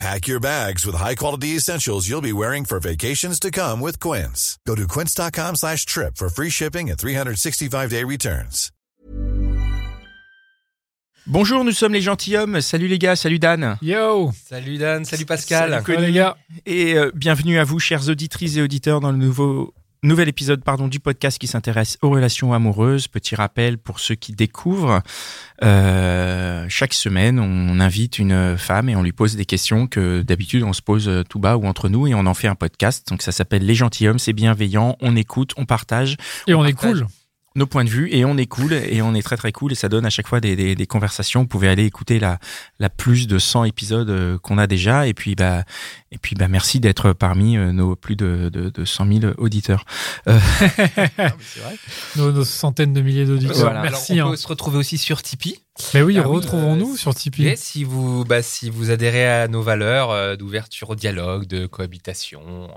Pack your bags with high-quality essentials you'll be wearing for vacations to come with Quince. Go to quince.com slash trip for free shipping and 365-day returns. Bonjour, nous sommes les gentilshommes. Salut les gars, salut Dan. Yo Salut Dan, salut Pascal. Salut, Salut les gars Et euh, bienvenue à vous, chers auditrices et auditeurs, dans le nouveau nouvel épisode pardon, du podcast qui s'intéresse aux relations amoureuses. Petit rappel pour ceux qui découvrent. Euh, chaque semaine, on invite une femme et on lui pose des questions que d'habitude on se pose tout bas ou entre nous et on en fait un podcast. Donc ça s'appelle Les gentilshommes, c'est bienveillant, on écoute, on partage Et on, est partage. cool nos points de vue et on est cool et on est très très cool et ça donne à chaque fois des, des, des conversations. Vous pouvez aller écouter la, la plus de 100 épisodes euh, qu'on a déjà et puis bah et puis bah merci d'être parmi euh, nos plus de, de, de 100 000 auditeurs. Euh, nos, nos centaines de milliers d'auditeurs. Voilà. Merci. Alors, on hein. peut se retrouver aussi sur Tipeee. Mais oui, Ah oui, retrouvons-nous euh, sur Tipeee. Et si vous, bah, si vous adhérez à nos valeurs euh, d'ouverture au dialogue, de cohabitation,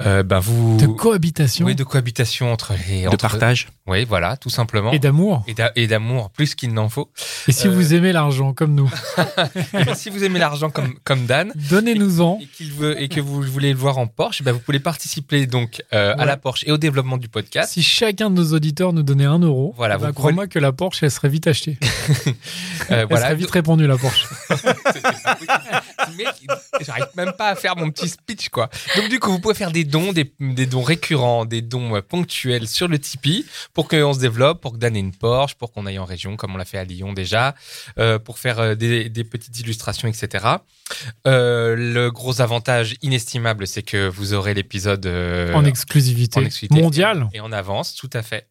euh, bah, vous. De cohabitation Oui, de cohabitation entre les. de entre- partage. Oui, voilà, tout simplement. et d'amour. Et d'a- et d'amour, plus qu'il n'en faut. Et si Euh, vous aimez l'argent comme nous, Et ben, si vous aimez l'argent comme, comme Dan, donnez-nous-en. et, qu'il veut, et que vous voulez le voir en Porsche, bah, vous pouvez participer donc euh, à la Porsche et au développement du podcast. Si chacun de nos auditeurs nous donnait un euro, Voilà, bah, vous crois-moi que la Porsche, elle serait vite achetée. Euh, voilà. serait vite répandue, la Porsche. J'arrive même pas à faire mon petit speech, quoi. Donc, du coup, vous pouvez faire des dons, des, des dons récurrents, des dons euh, ponctuels sur le Tipeee pour qu'on se développe, pour que Dan ait une Porsche, pour qu'on aille en région, comme on l'a fait à Lyon déjà, euh, pour faire des, des petites illustrations, etc. Euh, le gros avantage inestimable, c'est que vous aurez l'épisode en exclusivité. en exclusivité. Mondiale. et en avance, tout à fait.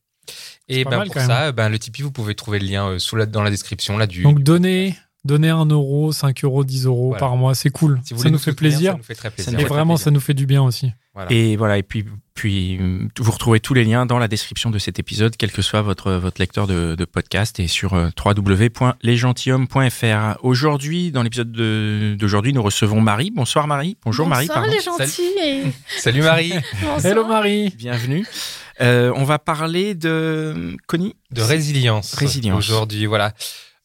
Et ben mal, pour ça, ben, le Tipeee, vous pouvez trouver le lien euh, sous la, dans la description là du. Donc donnez, donnez un euro, 5 euros, 10 euros Voilà. par mois. C'est cool. si vous ça nous fait plaisir. Ça nous fait très Ça plaisir. Et vraiment, ça nous fait du bien aussi. Voilà. Et voilà, et puis, puis vous retrouvez tous les liens dans la description de cet épisode, quel que soit votre, votre lecteur de, de podcast et sur euh, www.lesgentilhommes.fr. Aujourd'hui, dans l'épisode de- d'aujourd'hui, nous recevons Marie. Bonsoir Marie. Bonjour Marie, Bonsoir les gentils et Salut Marie. bonsoir. Hello Marie Bienvenue. Euh, on va parler de Connie. De résilience. Résilience. Aujourd'hui, voilà.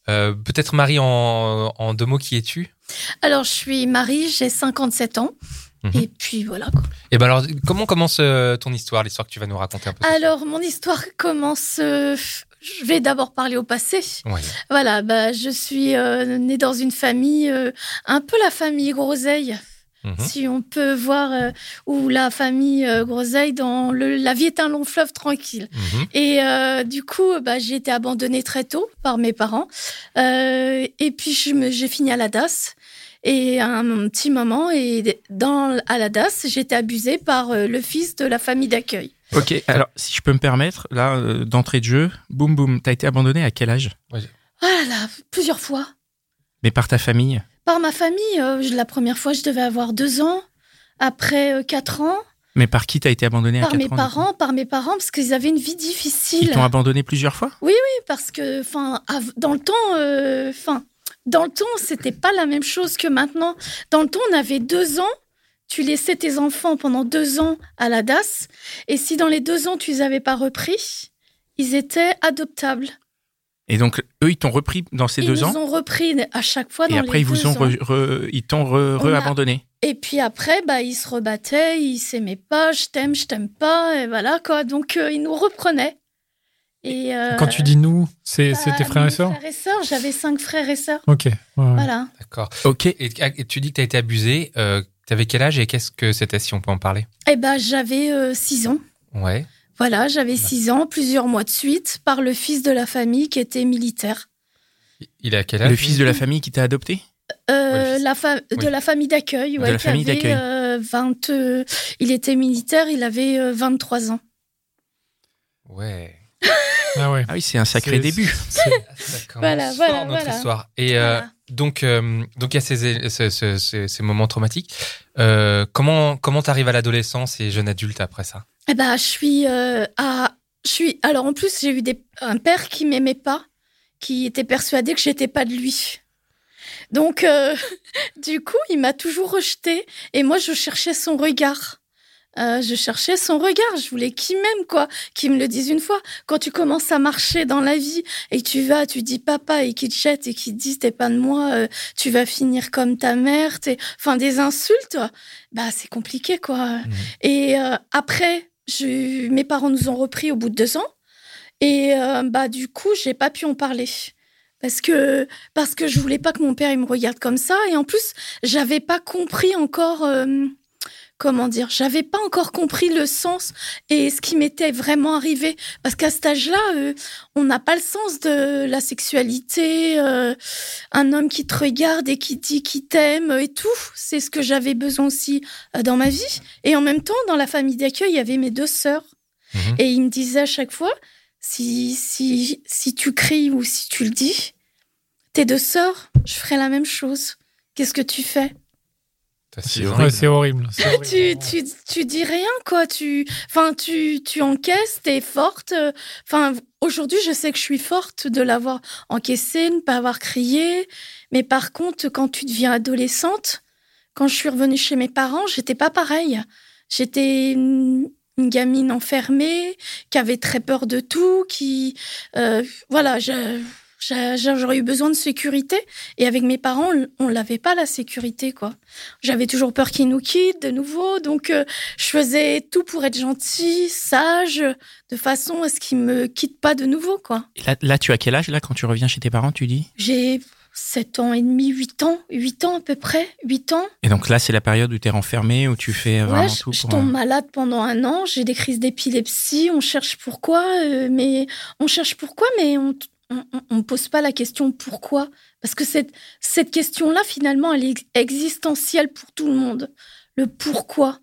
Euh, Peut-être Marie, en, en deux mots, qui es-tu? Alors je suis Marie, j'ai 57 ans Mhm. et puis voilà. quoi. Et ben alors, comment commence euh, ton histoire, l'histoire que tu vas nous raconter un peu Alors mon histoire commence. euh, je vais d'abord parler au passé. Ouais. Voilà, bah je suis euh, née dans une famille euh, un peu la famille Groseille. Mhm. Si on peut voir euh, où la famille euh, Groseille dans le la vie est un long fleuve tranquille. Mhm. Et euh, du coup, bah, j'ai été abandonnée très tôt par mes parents. Euh, et puis, j'ai fini à la DAS. Et à un petit moment, et dans, à la DAS, j'ai été abusée par euh, le fils de la famille d'accueil. Ok, alors si je peux me permettre, là, euh, d'entrée de jeu, boum boum, t'as été abandonné à quel âge? Voilà, plusieurs fois. Mais par ta famille? Par ma famille, euh, la première fois, je devais avoir deux ans. Après, euh, quatre ans. Mais par qui t'as été abandonné à Par 4 mes ans parents, par mes parents, parce qu'ils avaient une vie Ils difficile. t'ont abandonné plusieurs fois? Parce que enfin dans le temps euh, enfin dans le temps c'était pas la même chose que maintenant dans le temps on avait deux ans tu laissais tes enfants pendant deux ans à la DAS et si dans les deux ans tu les avais pas repris ils étaient adoptables Et donc, eux, ils t'ont repris dans ces ils deux nous ans ont repris à chaque fois dans Et après, les ils vous ont re- re- ils t'ont re- a- re-abandonné. et puis après bah ils se rebattaient ils s'aimaient pas je t'aime je t'aime pas et voilà quoi donc euh, ils nous reprenaient et euh, Quand tu dis nous, c'est bah, c'est tes frères et sœurs frères et sœurs j'avais cinq frères et sœurs Ok. ouais, ouais. voilà D'accord. Ok. Et, et tu dis que tu as été abusé. Euh, T'avais quel âge et qu'est-ce que c'était, si on peut en parler? Eh ben, j'avais euh, six ans. Ouais. Voilà, j'avais six ans, plusieurs mois de suite, par le fils de la famille qui était militaire. Il a quel âge Le fils de la famille qui t'a adopté? Euh, Ouais, la fa- De Oui. la famille d'accueil, De ouais, la qui famille avait, d'accueil. euh, 20, euh, il était militaire, il avait euh, 23 ans. Ouais. Ah ouais. Ah oui, c'est un sacré C'est- début. Ça commence Voilà, fort, voilà, notre voilà. histoire. Et euh, Voilà. Donc, euh, donc il y a ces, moments traumatiques. Euh, comment comment t'arrives à l'adolescence et jeune adulte après ça? Eh ben, je suis euh, à je suis. Alors en plus, j'ai eu un père qui m'aimait pas, qui était persuadé que j'étais pas de lui. Donc, du coup, il m'a toujours rejeté et moi, je cherchais son regard. Euh, je cherchais son regard, je voulais qu'il m'aime, quoi, qu'il me le dise une fois. Quand tu commences à marcher dans la vie et tu vas, tu dis papa et qu'il te jette et qu'il te dit t'es pas de moi, euh, tu vas finir comme ta mère, t'es... enfin des insultes, bah c'est compliqué, quoi. Et euh, après, je... mes parents nous ont repris au bout de deux ans et euh, bah du coup j'ai pas pu en parler. Parce que, parce que je voulais pas que mon père il me regarde comme ça. Et en plus, j'avais pas compris encore, euh, comment dire, j'avais pas encore compris le sens et ce qui m'était vraiment arrivé. Parce qu'à cet âge-là, euh, on n'a pas le sens de la sexualité, euh, un homme qui te regarde et qui dit qu'il t'aime et tout. C'est ce que j'avais besoin aussi euh, dans ma vie. Et en même temps, dans la famille d'accueil, il y avait mes deux sœurs. Mhm. Et ils me disaient à chaque fois, si, si, si tu cries ou si tu le dis, tes deux sœurs, je ferai la même chose. Qu'est-ce que tu fais? C'est horrible. tu, tu, tu dis rien, quoi. Tu, enfin, tu, tu encaisses, t'es forte. Enfin, aujourd'hui, je sais que je suis forte de l'avoir encaissé, ne pas avoir crié. Mais par contre, quand tu deviens adolescente, quand je suis revenue chez mes parents, j'étais pas pareille. J'étais une, une gamine enfermée, qui avait très peur de tout, qui, euh, voilà, je, j'aurais eu besoin de sécurité. Et avec mes parents, on l'avait pas la sécurité, quoi. J'avais toujours peur qu'ils nous quittent de nouveau, donc euh, je faisais tout pour être gentille, sage, de façon à ce qu'ils me quittent pas de nouveau, quoi. Et là, là, tu as quel âge là quand tu reviens chez tes parents, tu dis? J'ai 7 ans et demi, 8 ans, 8 ans à peu près, 8 ans. Et donc là, c'est la période où tu es renfermé, où tu fais vraiment Ouais, je, tout je pour. tombe euh, malade pendant un an, j'ai des crises d'épilepsie, on cherche pourquoi, euh, mais on cherche pourquoi, mais on on, on pose pas la question pourquoi, parce que cette cette question-là finalement elle est ex- existentielle pour tout le monde. Le pourquoi.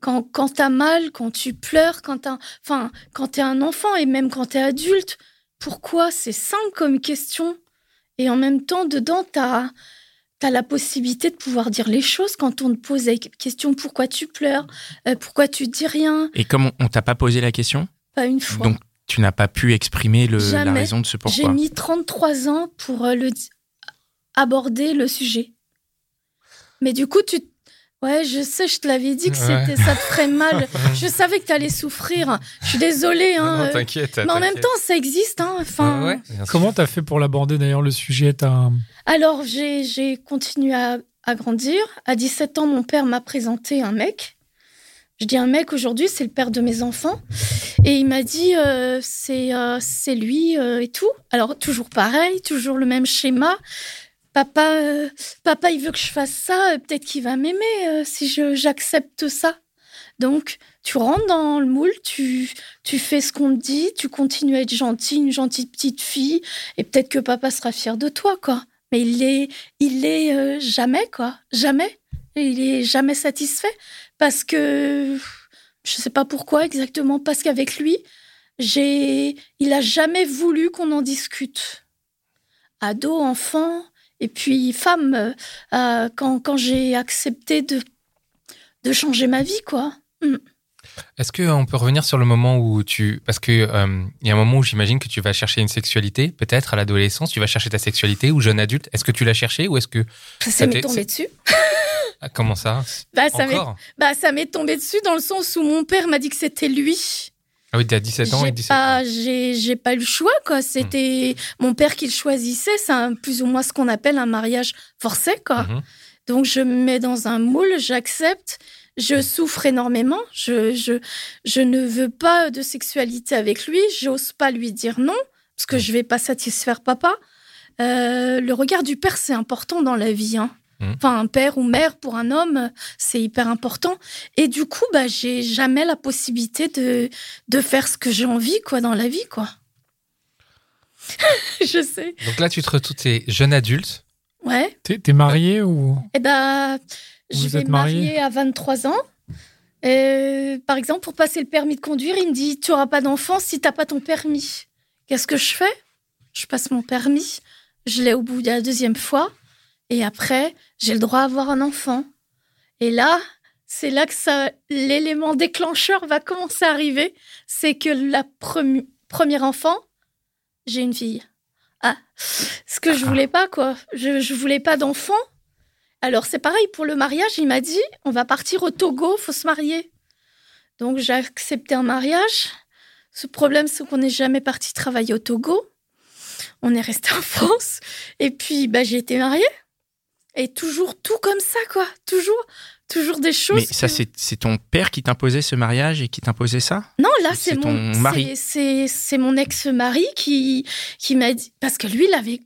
Quand quand t'as mal, quand tu pleures, quand t'as, enfin quand t'es un enfant et même quand t'es adulte, pourquoi? C'est simple comme question et en même temps dedans t'as T'as la possibilité de pouvoir dire les choses quand on te pose la question pourquoi tu pleures, euh, pourquoi tu dis rien, Et comme on, on t'a pas posé la question, pas une fois. donc tu n'as pas pu exprimer le, la raison de ce J'ai pourquoi. mis 33 ans pour euh, le aborder le sujet. Mais du coup, tu. Ouais, je sais, je te l'avais dit que Ouais. c'était, ça te ferait mal. je savais que tu allais souffrir. Je suis désolée. Hein, Non, euh, t'inquiète. mais en même temps, ça existe. Hein, enfin, Ouais. Comment t'as fait pour l'aborder d'ailleurs le sujet? T'as- Alors, j'ai j'ai continué à, à grandir. À 17 ans, mon père m'a présenté un mec. Je dis un mec aujourd'hui, c'est le père de mes enfants. Et il m'a dit, euh, c'est euh, c'est lui euh, et tout. Alors, toujours pareil, toujours le même schéma. Papa, papa, il veut que je fasse ça. Peut-être qu'il va m'aimer si j'accepte ça. Donc, tu rentres dans le moule, tu, tu fais ce qu'on te dit, tu continues à être gentille, une gentille petite fille, et peut-être que papa sera fier de toi, quoi. Mais il est, il est jamais, quoi. Jamais. Il est jamais satisfait parce que je sais pas pourquoi exactement. Parce qu'avec lui, j'ai, il a jamais voulu qu'on en discute. Ado, enfant, et puis femme. euh, quand quand j'ai accepté de de changer ma vie, quoi. Est-ce qu'on peut revenir sur le moment où tu... Parce que euh, y a un moment où j'imagine que tu vas chercher une sexualité, peut-être à l'adolescence, tu vas chercher ta sexualité ou jeune adulte. Est-ce que tu l'as cherché ou est-ce que... Ça, Ça m'est tombé dessus. Ah, comment ça? Bah, ça m'est Encore? bah, ça m'est tombé dessus dans le sens où mon père m'a dit que c'était lui. Ah oui, t'as 17 ans et J'ai 17 pas, ans. j'ai, pas eu le choix, quoi. C'était mon père qui le choisissait. C'est plus ou moins ce qu'on appelle un mariage forcé, quoi. Mhm. Donc, je me mets dans un moule, j'accepte. Je souffre énormément. Je, je, je ne veux pas de sexualité avec lui. J'ose pas lui dire non, parce que je vais pas satisfaire papa. Euh, le regard du père, c'est important dans la vie. Hein. Mhm. Enfin, un père ou mère pour un homme, c'est hyper important. Et du coup, bah, j'ai jamais la possibilité de, de faire ce que j'ai envie, quoi, dans la vie, quoi. je sais. Donc là, tu te retrouves, t'es jeune adulte. Ouais. T'es t'es marié ou? Eh ben, je vais êtes marier à 23 ans. Euh, par exemple, pour passer le permis de conduire, il me dit Tu n'auras pas d'enfant si tu n'as pas ton permis. Qu'est-ce que je fais? Je passe mon permis, je l'ai au bout de la deuxième fois, et après, j'ai le droit d'avoir un enfant. Et là, c'est là que ça, l'élément déclencheur va commencer à arriver. C'est que la premi- première enfant, j'ai une fille. Ah, ce que je voulais pas, quoi. Je, je voulais pas d'enfant. Alors, c'est pareil pour le mariage. Il m'a dit, on va partir au Togo, faut se marier. Donc, j'ai accepté un mariage. Ce problème, c'est qu'on n'est jamais parti travailler au Togo. On est resté en France. Et puis, bah, j'ai été mariée. Et toujours tout comme ça, quoi. Toujours, toujours des choses. Mais ça, que- c'est c'est ton père qui t'imposait ce mariage et qui t'imposait ça? Non, là, c'est mon mari? c'est mon ex-mari qui, qui m'a dit. Parce que lui, il avait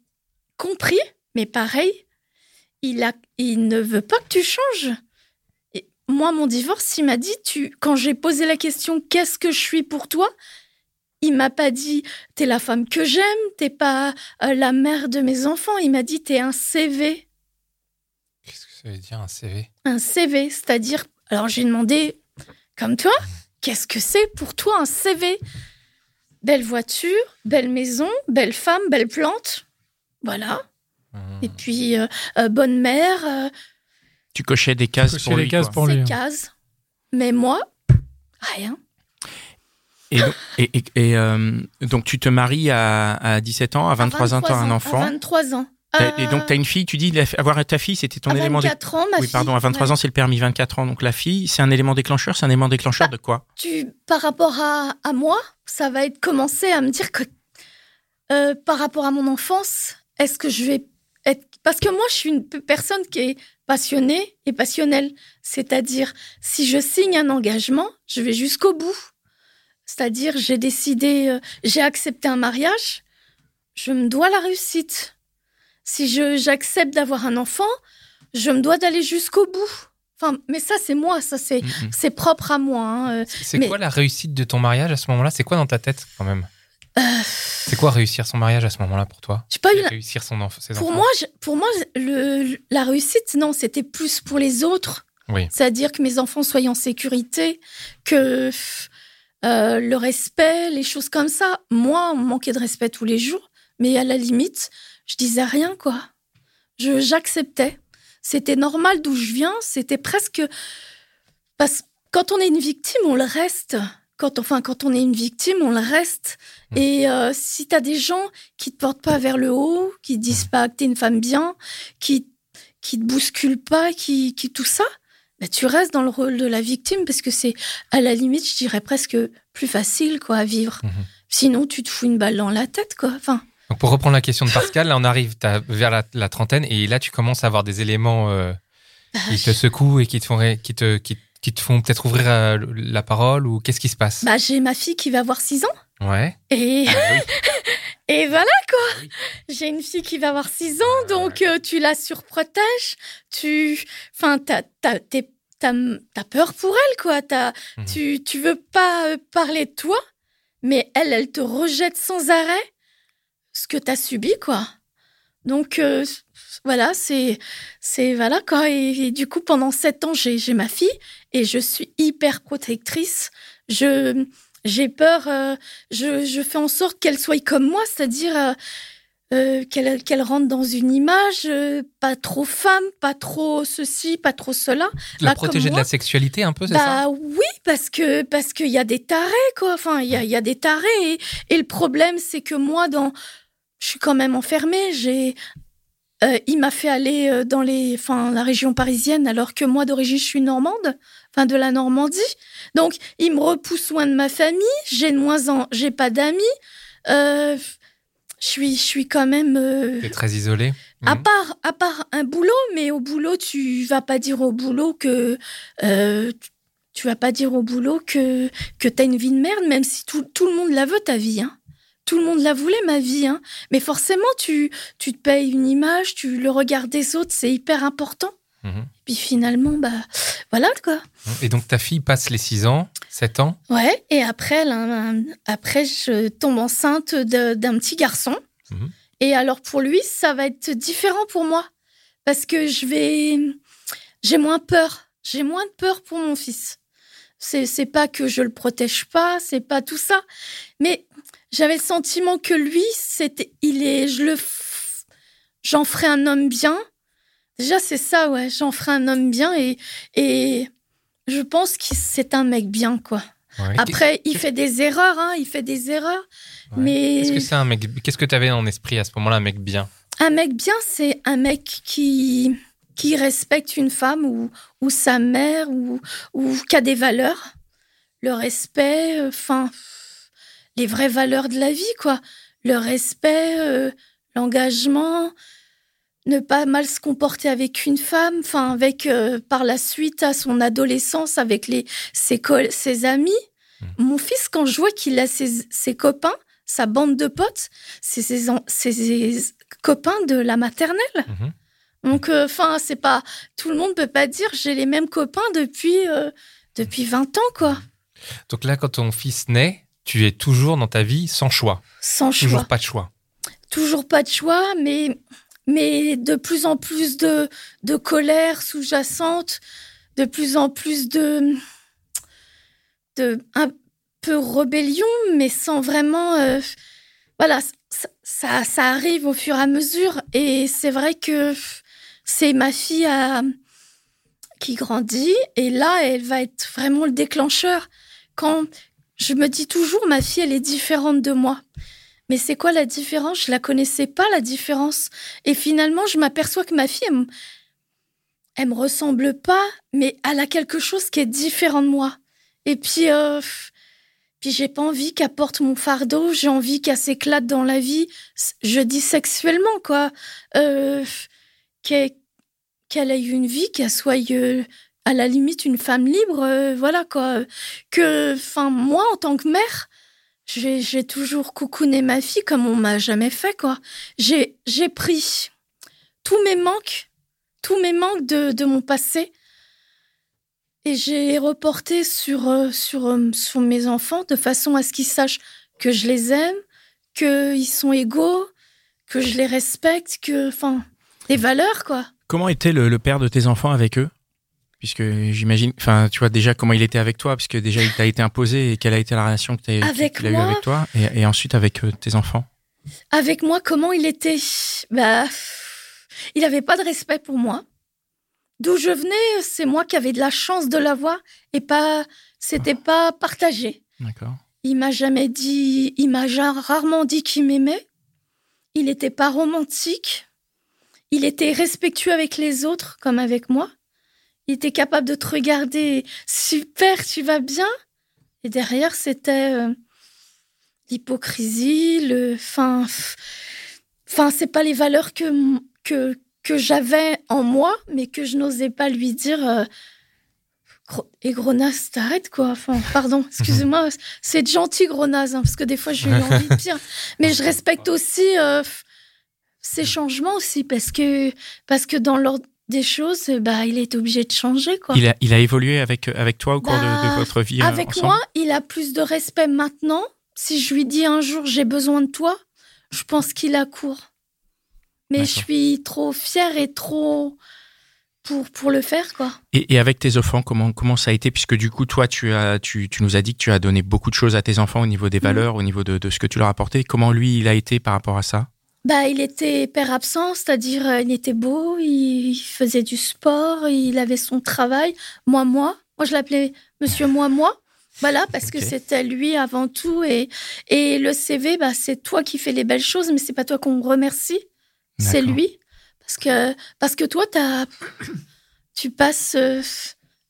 compris, mais pareil, il, a, il ne veut pas que tu changes. Et moi, mon divorce, il m'a dit tu, quand j'ai posé la question qu'est-ce que je suis pour toi? Il m'a pas dit t'es la femme que j'aime, t'es pas euh, la mère de mes enfants. Il m'a dit t'es un CV. Qu'est-ce que ça veut dire un CV un CV, c'est-à-dire, alors j'ai demandé, comme toi, qu'est-ce que c'est pour toi un CV Belle voiture, belle maison, belle femme, belle plante, voilà. Et puis, euh, euh, bonne mère, euh, Tu cochais des cases Cocher pour les lui. cases quoi. pour ces lui. hein. cases. Mais moi, rien. Et, donc- et, et- et, euh, donc, tu te maries à, à 17 ans, à 23, ans, tu as un À enfant. 23 ans. Et donc, tu as une fille, tu dis, avoir ta fille, c'était ton à élément. dé- 24 ans, ma Oui, fille. pardon, à 23 ouais. ans, c'est le permis, 24 ans. Donc, la fille, c'est un élément déclencheur, c'est un élément déclencheur Bah, de quoi? tu, par rapport à, à moi, ça va être commencer à me dire que euh, par rapport à mon enfance, est-ce que je vais. Parce que moi, je suis une pe- personne qui est passionnée et passionnelle. C'est-à-dire, si je signe un engagement, je vais jusqu'au bout. C'est-à-dire, j'ai décidé, euh, j'ai accepté un mariage, je me dois la réussite. Si j'accepte d'avoir un enfant, je me dois d'aller jusqu'au bout. Enfin, mais ça, c'est moi, ça, c'est, c'est propre à moi. hein. Euh, C'est Mais- quoi la réussite de ton mariage à ce moment-là? C'est quoi dans ta tête quand même? Euh, C'est quoi réussir son mariage à ce moment-là pour toi? J'ai pas eu la- Réussir son enf- ses Pour enfants moi, je- pour moi, le, la réussite, non, c'était plus pour les autres. Oui. C'est-à-dire que mes enfants soient en sécurité, que euh, le respect, les choses comme ça. Moi, on me manquait de respect tous les jours, mais à la limite, je disais rien, quoi. Je j'acceptais. C'était normal d'où je viens. C'était presque parce que quand on est une victime, on le reste. Quand enfin quand on est une victime, on le reste. Mm. Et euh, si t'as des gens qui te portent pas vers le haut, qui te disent pas que t'es une femme bien, qui qui te bousculent pas, qui qui tout ça, bah, tu restes dans le rôle de la victime parce que c'est à la limite, je dirais presque plus facile quoi à vivre. Mhm. Sinon, tu te fous une balle dans la tête quoi. Enfin, Donc pour reprendre la question de Pascal, là on arrive vers la, la trentaine et là tu commences à avoir des éléments euh, qui te secouent et qui te font, qui te, qui, qui te font peut-être ouvrir euh, la parole ou qu'est-ce qui se passe? Bah j'ai ma fille qui va avoir 6 ans Ouais. et Ah oui. et voilà quoi. oui. J'ai une fille qui va avoir 6 ans, donc euh, tu la surprotèges, tu, enfin, t'as, t'as, t'es- t'as, t'as peur pour elle, quoi. T'as, Mhm. tu, tu veux pas euh, parler de toi, mais elle, elle te rejette sans arrêt ce que t'as subi, quoi. Donc euh, voilà, c'est, c'est voilà quoi. Et, et du coup, pendant sept ans, j'ai, j'ai ma fille et je suis hyper protectrice. Je, j'ai peur. euh, je, je fais en sorte qu'elle soit comme moi, c'est-à-dire euh, qu'elle qu'elle rentre dans une image, pas trop femme, pas trop ceci, pas trop cela. La protéger de la sexualité un peu, c'est ça? Bah oui, parce que parce qu'il y a des tarés quoi. Enfin, il y a, y a des tarés et, et le problème c'est que moi dans je suis quand même enfermée. J'ai euh, il m'a fait aller euh, dans les enfin la région parisienne alors que moi d'origine je suis normande, enfin de la Normandie. Donc il me repousse loin de ma famille. J'ai de moins en j'ai pas d'amis. Euh, je suis je suis quand même euh, T'es très isolé. à Mhm. part, à part un boulot, mais au boulot, tu vas pas dire au boulot que tu- tu vas pas dire au boulot que que t'as une vie de merde, même si tout, tout le monde la veut ta vie. Hein. Tout le monde la voulait ma vie. Hein. Mais forcément, tu tu te payes une image, tu le regard des autres, c'est hyper important. Mhm. Puis finalement, bah voilà quoi. Et donc ta fille passe les 6 ans, 7 ans? Ouais. Et après, après, je tombe enceinte d'un petit garçon. Mhm. Et alors pour lui, ça va être différent pour moi parce que je vais, j'ai moins peur. J'ai moins de peur pour mon fils. C'est c'est pas que je le protège pas, c'est pas tout ça, mais j'avais le sentiment que lui, c'était, il est, je le, f- j'en ferai un homme bien. Déjà c'est ça, ouais, j'en ferai un homme bien et et je pense que c'est un mec bien, quoi. Ouais. Après, il fait des erreurs, hein, il fait des erreurs. Ouais. Mais Qu'est-ce que c'est un mec Qu'est-ce que tu avais en esprit à ce moment-là, un mec bien? Un mec bien, c'est un mec qui, qui respecte une femme ou, ou sa mère ou, ou qui a des valeurs. Le respect, euh, enfin, les vraies valeurs de la vie, quoi. Le respect, euh, l'engagement, ne pas mal se comporter avec une femme, enfin, avec, euh, par la suite, à son adolescence, avec les, ses, ses amis. Mhm. Mon fils, quand je vois qu'il a ses, ses copains, sa bande de potes, c'est ses, ses copains de la maternelle. Mhm. Donc, enfin, c'est pas tout le monde peut pas dire j'ai les mêmes copains depuis euh, depuis 20 ans, quoi, Donc là, quand ton fils naît, tu es toujours dans ta vie sans choix. sans choix. Toujours pas de choix. Toujours pas de choix, mais mais de plus en plus de de colère sous-jacente, de plus en plus de de un peu rébellion, mais sans vraiment euh, voilà, ça, ça ça arrive au fur et à mesure et c'est vrai que c'est ma fille à- qui grandit et là elle va être vraiment le déclencheur quand je me dis toujours ma fille elle est différente de moi mais c'est quoi la différence? Je la connaissais pas la différence. Et finalement, je m'aperçois que ma fille, elle, me- ressemble pas, mais elle a quelque chose qui est différent de moi. Et puis, euh, puis j'ai pas envie qu'elle porte mon fardeau. J'ai envie qu'elle s'éclate dans la vie. Je dis sexuellement, quoi. Euh, qu'elle qu'elle ait une vie, qu'elle soit euh, à la limite une femme libre, euh, voilà quoi. Que, enfin, moi en tant que mère, j'ai toujours coucouné ma fille comme on m'a jamais fait, quoi. J'ai pris tous mes manques, tous mes manques de, mon passé, et j'ai reporté sur, euh, sur, euh, sur mes enfants de façon à ce qu'ils sachent que je les aime, qu'ils sont égaux, que je les respecte, que, enfin, des valeurs, quoi. Comment était le père de tes enfants avec eux? Puisque j'imagine, enfin, tu vois déjà comment il était avec toi, puisque déjà il t'a été imposé et quelle a été la relation que tu qu'il a eu avec toi, et, et ensuite avec euh, tes enfants? Avec moi, comment il était? Bah, il avait pas de respect pour moi. D'où je venais, c'est moi qui avais de la chance de l'avoir et pas, c'était pas partagé. D'accord. Il m'a jamais dit, il m'a rarement dit qu'il m'aimait. Il n'était pas romantique. Il était respectueux avec les autres comme avec moi. Il était capable de te regarder, super, tu vas bien? Et derrière, c'était euh, l'hypocrisie, le, enfin, enfin, c'est pas les valeurs que que que j'avais en moi, mais que je n'osais pas lui dire. euh, et Gronas, t'arrêtes quoi. Enfin, pardon, excusez-moi, c'est gentil Gronas, hein, parce que des fois j'ai eu envie de dire. Mais je respecte aussi euh, ces changements aussi, parce que parce que dans l'ordre des choses, euh, bah il est obligé de changer quoi. Il a, il a évolué avec, euh, avec toi au cours de, Bah, de votre vie euh, Avec ensemble moi, il a plus de respect maintenant. Si je lui dis un jour j'ai besoin de toi, je pense qu'il accourt. Mais je suis trop fière et trop pour pour le faire quoi. Et, et avec tes enfants, comment, comment ça a été? Puisque du coup, toi, tu, as, tu, tu nous as dit que tu as donné beaucoup de choses à tes enfants au niveau des Mhm. valeurs, au niveau de, de ce que tu leur as apporté. Comment lui, il a été par rapport à ça? Bah, il était père absent, c'est-à-dire euh, il était beau, il faisait du sport, il avait son travail. Moi, moi, moi je l'appelais Monsieur Moi, moi. Voilà, parce que c'était lui avant tout. Et, et le CV, bah, c'est toi qui fais les belles choses, mais c'est pas toi qu'on remercie, c'est lui. Parce que, parce que toi, as, tu passes euh,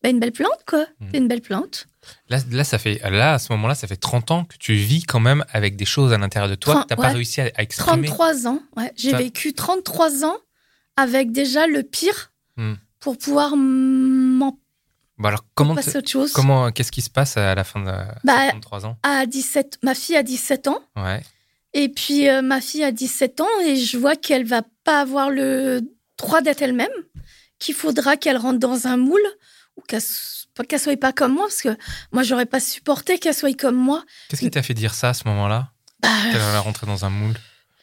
bah, une belle plante, quoi. T'es une belle plante. Là, là, ça fait, là, à ce moment-là, ça fait 30 ans que tu vis quand même avec des choses à l'intérieur de toi Trente- que tu n'as pas réussi à, à exprimer. 33 ans, ouais. J'ai Ça- vécu 33 ans avec déjà le pire Hmm. pour pouvoir m'en Bon, alors, comment, passer autre chose. comment, qu'est-ce qui se passe à la fin de Bah, 33 ans? à 17, ma fille a 17 ans. Ouais. Et puis, euh, ma fille a 17 ans et je vois qu'elle va pas avoir le droit d'être elle-même, qu'il faudra qu'elle rentre dans un moule ou qu'elle qu'elle soit pas comme moi, parce que moi, j'aurais pas supporté qu'elle soit comme moi. Qu'est-ce qui t'a fait dire ça à ce moment-là? Bah, Qu'elle allait rentrer dans un moule?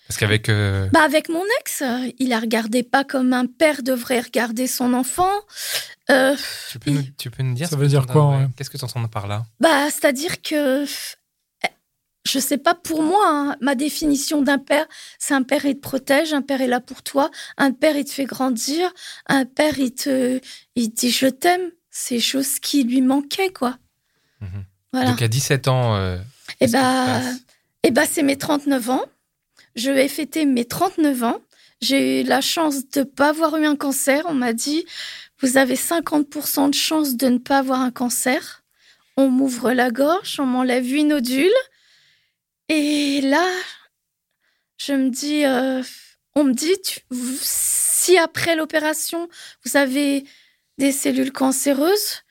Parce qu'avec. euh, bah, avec mon ex, euh, il la regardait pas comme un père devrait regarder son enfant. Euh, tu, peux nous, tu peux nous dire Ça veut dire quoi, ouais Qu'est-ce que tu entends par là? Bah, c'est-à-dire que je sais pas pour moi, hein, ma définition d'un père, c'est un père il te protège, un père est là pour toi, un père il te fait grandir, un père il te, il te dit je t'aime. Ces choses qui lui manquaient, quoi. Mhm. Voilà. Donc à 17 ans, euh, Et se bah, et bah, c'est mes 39 ans. Je vais fêter mes 39 ans. J'ai eu la chance de pas avoir eu un cancer. On m'a dit, vous avez 50% de chance de ne pas avoir un cancer. On m'ouvre la gorge, on m'enlève huit nodules. Et là, je me dis, euh, on me dit, tu- vous- si après l'opération, vous avez des cellules cancéreuses,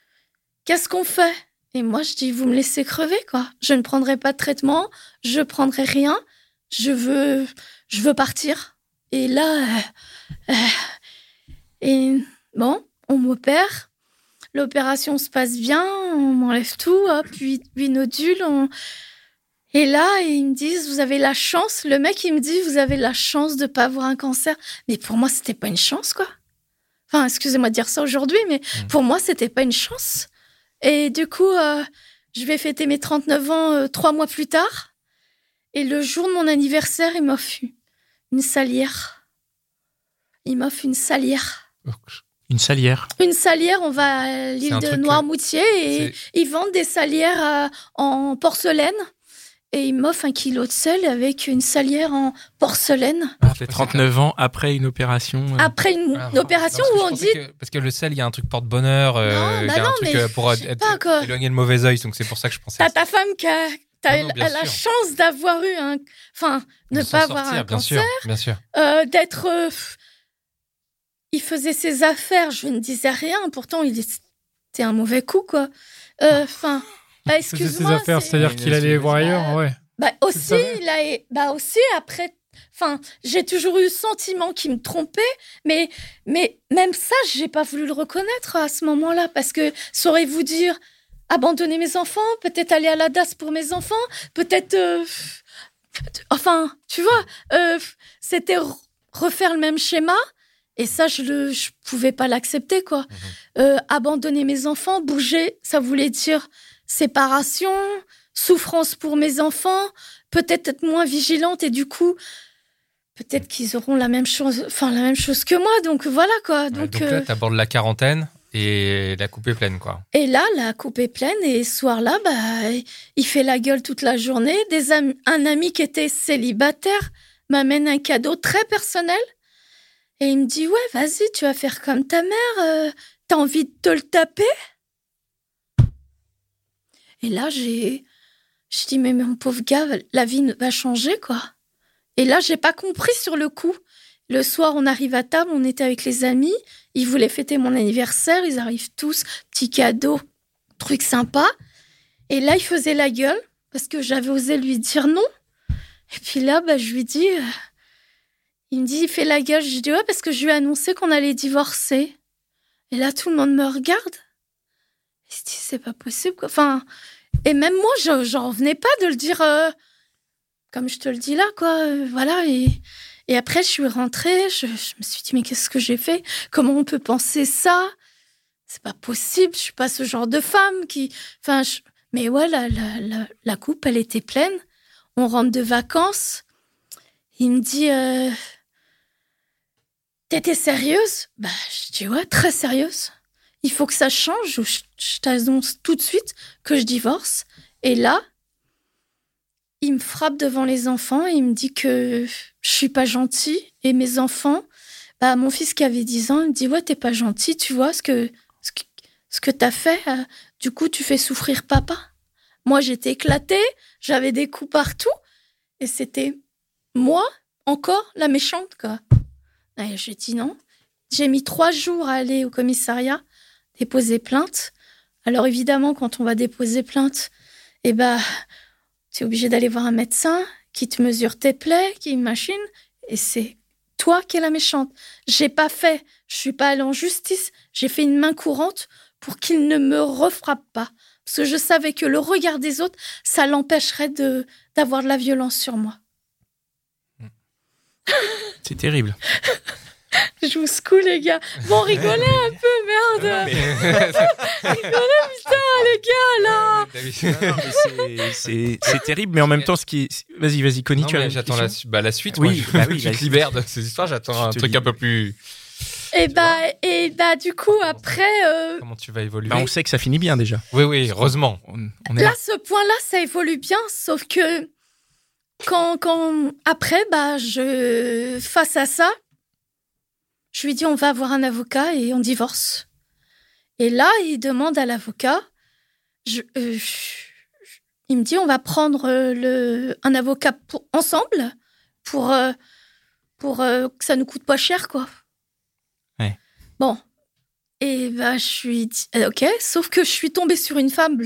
qu'est-ce qu'on fait? Et moi, je dis, vous me laissez crever, quoi. Je ne prendrai pas de traitement, je prendrai rien. Je veux, je veux partir. Et là, euh, euh, et bon, on m'opère. L'opération se passe bien, on m'enlève tout, hop, huit, nodules. Et là, ils me disent, vous avez la chance. Le mec, il me dit, vous avez la chance de pas avoir un cancer. Mais pour moi, c'était pas une chance, quoi. Enfin, excusez-moi de dire ça aujourd'hui, mais Mm. pour moi, c'était pas une chance. Et du coup, euh, je vais fêter mes 39 ans euh, trois mois plus tard. Et le jour de mon anniversaire, il m'offre une salière. Il m'offre une salière. Une salière. Une salière, on va à l'île de Noirmoutier et ils vendent des salières euh, en porcelaine. Et ils m'offrent un kilo de sel avec une salière en porcelaine. Ah, fait 39 ans après une opération. euh, Après une, Ah, une opération parce que où on dit que- parce que le sel, il y a un truc porte-bonheur, euh, Non, il bah y a non, un truc mais euh, pour être- quoi. éloigner le mauvais œil, donc c'est pour ça que je pensais. T'as ta femme qui a, Non, la chance d'avoir eu un. Enfin, ne pas avoir sortir, un bien cancer. sûr, bien sûr. euh, d'être. euh, il faisait ses affaires, je ne disais rien, pourtant il était un mauvais coup, quoi. Euh, Enfin, bah, Il faisait ses affaires, c'est- c'est-à-dire qu'il allait voir ailleurs, ouais. Bah, aussi, a, bah aussi après. Enfin, j'ai toujours eu le sentiment qu'il me trompait, mais, mais même ça, j'ai pas voulu le reconnaître à ce moment-là, parce que saurez-vous dire abandonner mes enfants, peut-être aller à la DAS pour mes enfants, peut-être, euh, enfin, tu vois, euh, c'était re- refaire le même schéma, et ça, je le, je pouvais pas l'accepter, quoi. Euh, abandonner mes enfants, bouger, ça voulait dire séparation, souffrance pour mes enfants, peut-être être moins vigilante et du coup, peut-être qu'ils auront la même chose, enfin la même chose que moi. Donc voilà quoi. Donc, Donc, euh, là, t'abordes la quarantaine et la coupe est pleine, quoi. et là, la coupe est pleine et ce soir-là, bah, il fait la gueule toute la journée. Des am- un ami qui était célibataire m'amène un cadeau très personnel et il me dit ouais, vas-y, tu vas faire comme ta mère. euh, T'as envie de te le taper? Et là, j'ai, je dis mais mon pauvre gars, la vie va changer quoi. Et là, j'ai pas compris sur le coup. Le soir, on arrive à table, on était avec les amis. Ils voulaient fêter mon anniversaire, ils arrivent tous, petit cadeau, truc sympa. Et là, il faisait la gueule parce que j'avais osé lui dire non. Et puis là, bah, je lui dis, euh, il me dit, il fait la gueule. Je dis ouais parce que je lui ai annoncé qu'on allait divorcer. Et là, tout le monde me regarde. C'est pas possible. Quoi. Enfin, et même moi, je j'en revenais pas de le dire euh, comme je te le dis là, quoi. euh, voilà. Et, après, je suis rentrée. Je, me suis dit, mais qu'est-ce que j'ai fait? Comment on peut penser ça? C'est pas possible. Je suis pas ce genre de femme qui. Enfin, mais ouais, la coupe, elle était pleine. On rentre de vacances. Il me dit, euh, t'étais sérieuse? Bah, je dis ouais, très sérieuse. Il faut que ça change ou je, t'annonce tout de suite que je divorce. Et là, il me frappe devant les enfants et il me dit que je suis pas gentille. Et mes enfants, bah, mon fils qui avait 10 ans, il me dit Ouais, t'es pas gentil, tu vois ce que, ce que, ce que t'as fait. euh, du coup, tu fais souffrir papa. Moi, j'étais éclatée, j'avais des coups partout. Et c'était moi, encore, la méchante, quoi. J'ai dit non. J'ai mis trois jours à aller au commissariat déposer plainte. Alors évidemment, quand on va déposer plainte, eh ben, tu es obligé d'aller voir un médecin qui te mesure tes plaies, qui machine, et c'est toi qui es la méchante. J'ai pas fait, je suis pas allée en justice, j'ai fait une main courante pour qu'il ne me refrappe pas. Parce que je savais que le regard des autres, ça l'empêcherait de d'avoir de la violence sur moi. C'est terrible. Je vous secoue, les gars. Bon, rigolez un peu, merde. Putain, les gars, là. Mais c'est- terrible, mais en même temps, ce qui. Vas-y, vas-y, Connie, Non, tu as j'attends la, question su- bah, la suite. Oui, moi, je, bah oui, tu la- te libères de ces histoires. J'attends Je un truc dis- un peu plus. Et Tu bah, et bah, du coup, après, euh, Comment tu vas évoluer Bah, on sait que ça finit bien déjà. Oui, oui, heureusement. On, on est là, là. ce point-là, ça évolue bien, sauf que quand, quand, après, bah, je, face à ça, je lui dis, on va avoir un avocat et on divorce. Et là, il demande à l'avocat, je, euh, je- il me dit, on va prendre euh, le, un avocat pour, ensemble pour, euh, pour euh, que ça nous coûte pas cher, quoi. Ouais. Bon. Et bah, je suis dit, ok, sauf que je suis tombée sur une femme,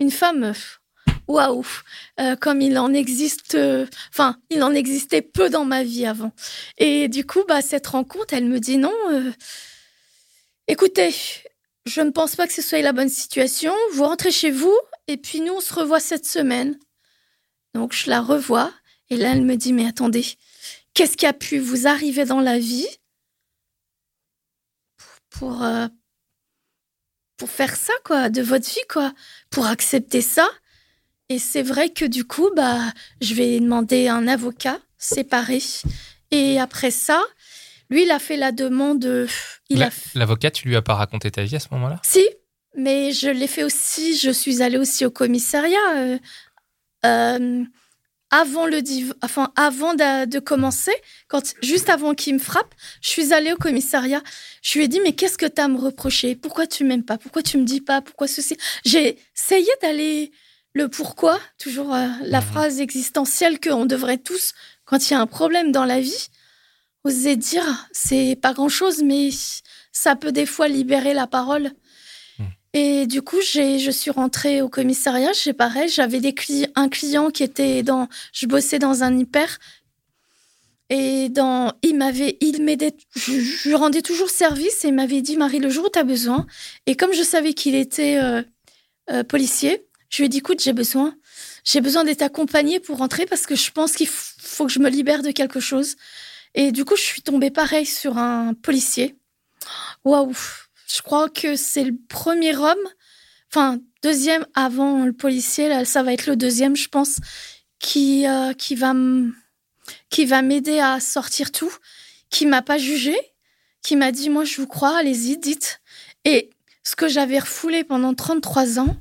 une femme, waouh, euh, comme il en existe, euh, enfin, il en existait peu dans ma vie avant. Et du coup, bah, cette rencontre, elle me dit non, euh, écoutez, je ne pense pas que ce soit la bonne situation, vous rentrez chez vous, et puis nous, on se revoit cette semaine. Donc, je la revois, et là, elle me dit, mais attendez, qu'est-ce qui a pu vous arriver dans la vie pour, pour, pour faire ça, quoi, de votre vie, quoi, pour accepter ça. Et c'est vrai que du coup, bah, je vais demander un avocat séparé. Et après ça, lui, il a fait la demande. euh, Il La- a L'avocat, tu lui as pas raconté ta vie à ce moment-là? Si, mais je l'ai fait aussi. Je suis allée aussi au commissariat euh, euh, avant le div- enfin avant de, de commencer, quand juste avant qu'il me frappe, je suis allée au commissariat. Je lui ai dit mais qu'est-ce que tu as à me reprocher? Pourquoi tu m'aimes pas? Pourquoi tu me dis pas? Pourquoi ceci? J'ai essayé d'aller le pourquoi, toujours euh, la Mhm. phrase existentielle qu'on devrait tous, quand il y a un problème dans la vie, oser dire. C'est pas grand-chose, mais ça peut des fois libérer la parole. Mhm. Et du coup, j'ai, je suis rentrée au commissariat. C'est pareil, j'avais des cli- un client qui était dans, je bossais dans un hyper. Et dans, il m'avait, il m'aidait, je, je lui rendais toujours service et il m'avait dit, Marie, le jour où tu as besoin. Et comme je savais qu'il était euh, euh, policier, je lui ai dit, écoute, j'ai besoin, j'ai besoin d'être accompagnée pour rentrer parce que je pense qu'il faut que je me libère de quelque chose. Et du coup, je suis tombée pareil sur un policier. Waouh! Je crois que c'est le premier homme, enfin, deuxième avant le policier, là, ça va être le deuxième, je pense, qui, euh, qui va qui va m'aider à sortir tout, qui m'a pas jugé, qui m'a dit, moi, je vous crois, allez-y, dites. Et ce que j'avais refoulé pendant 33 ans,